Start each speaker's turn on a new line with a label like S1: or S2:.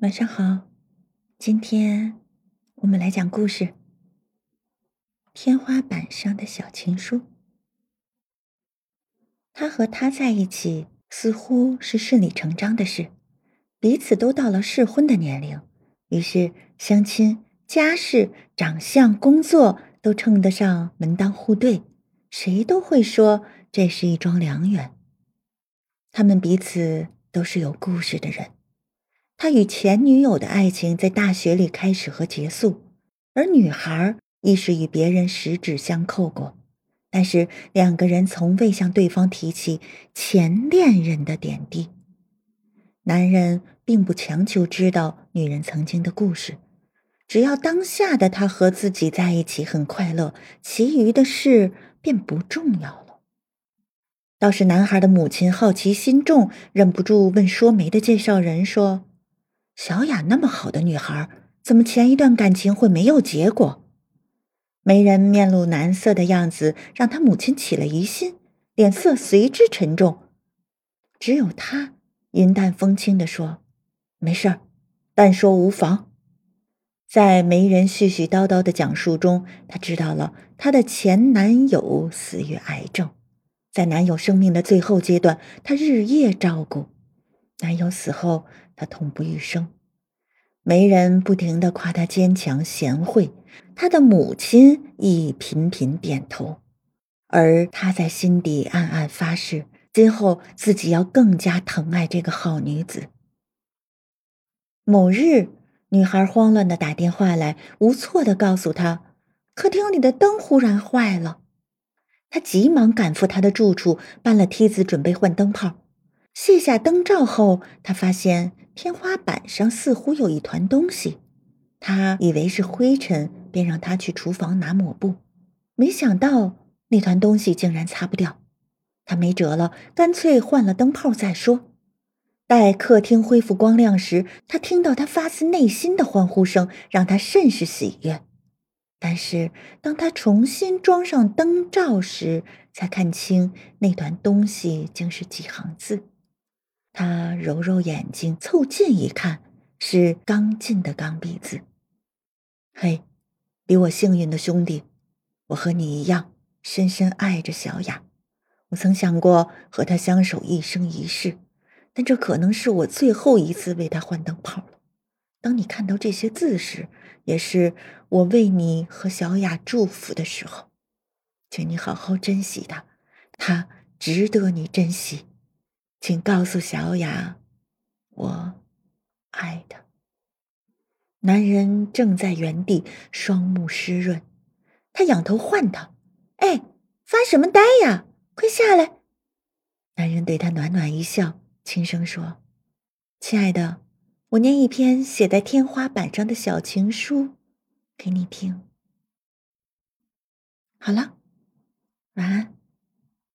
S1: 晚上好，今天我们来讲故事《天花板上的小情书》。他和她在一起似乎是顺理成章的事，彼此都到了适婚的年龄，于是相亲、家世、长相、工作都称得上门当户对，谁都会说这是一桩良缘。他们彼此都是有故事的人。他与前女友的爱情在大学里开始和结束，而女孩亦是与别人十指相扣过，但是两个人从未向对方提起前恋人的点滴。男人并不强求知道女人曾经的故事，只要当下的他和自己在一起很快乐，其余的事便不重要了。倒是男孩的母亲好奇心重，忍不住问说媒的介绍人说。小雅那么好的女孩，怎么前一段感情会没有结果？媒人面露难色的样子，让他母亲起了疑心，脸色随之沉重。只有他云淡风轻地说：“没事儿，但说无妨。”在媒人絮絮叨叨的讲述中，他知道了她的前男友死于癌症，在男友生命的最后阶段，她日夜照顾。男友死后，她痛不欲生。媒人不停的夸她坚强贤惠，她的母亲亦频频点头，而她在心底暗暗发誓，今后自己要更加疼爱这个好女子。某日，女孩慌乱的打电话来，无措的告诉她，客厅里的灯忽然坏了。她急忙赶赴她的住处，搬了梯子，准备换灯泡。卸下灯罩后，他发现天花板上似乎有一团东西，他以为是灰尘，便让他去厨房拿抹布。没想到那团东西竟然擦不掉，他没辙了，干脆换了灯泡再说。待客厅恢复光亮时，他听到他发自内心的欢呼声，让他甚是喜悦。但是当他重新装上灯罩时，才看清那团东西竟是几行字。他揉揉眼睛，凑近一看，是刚劲的钢笔字。嘿，比我幸运的兄弟，我和你一样深深爱着小雅。我曾想过和她相守一生一世，但这可能是我最后一次为她换灯泡了。当你看到这些字时，也是我为你和小雅祝福的时候。请你好好珍惜她，她值得你珍惜。请告诉小雅，我爱她。男人正在原地，双目湿润，他仰头唤她：“哎，发什么呆呀？快下来！”男人对她暖暖一笑，轻声说：“亲爱的，我念一篇写在天花板上的小情书给你听。好了，晚安。”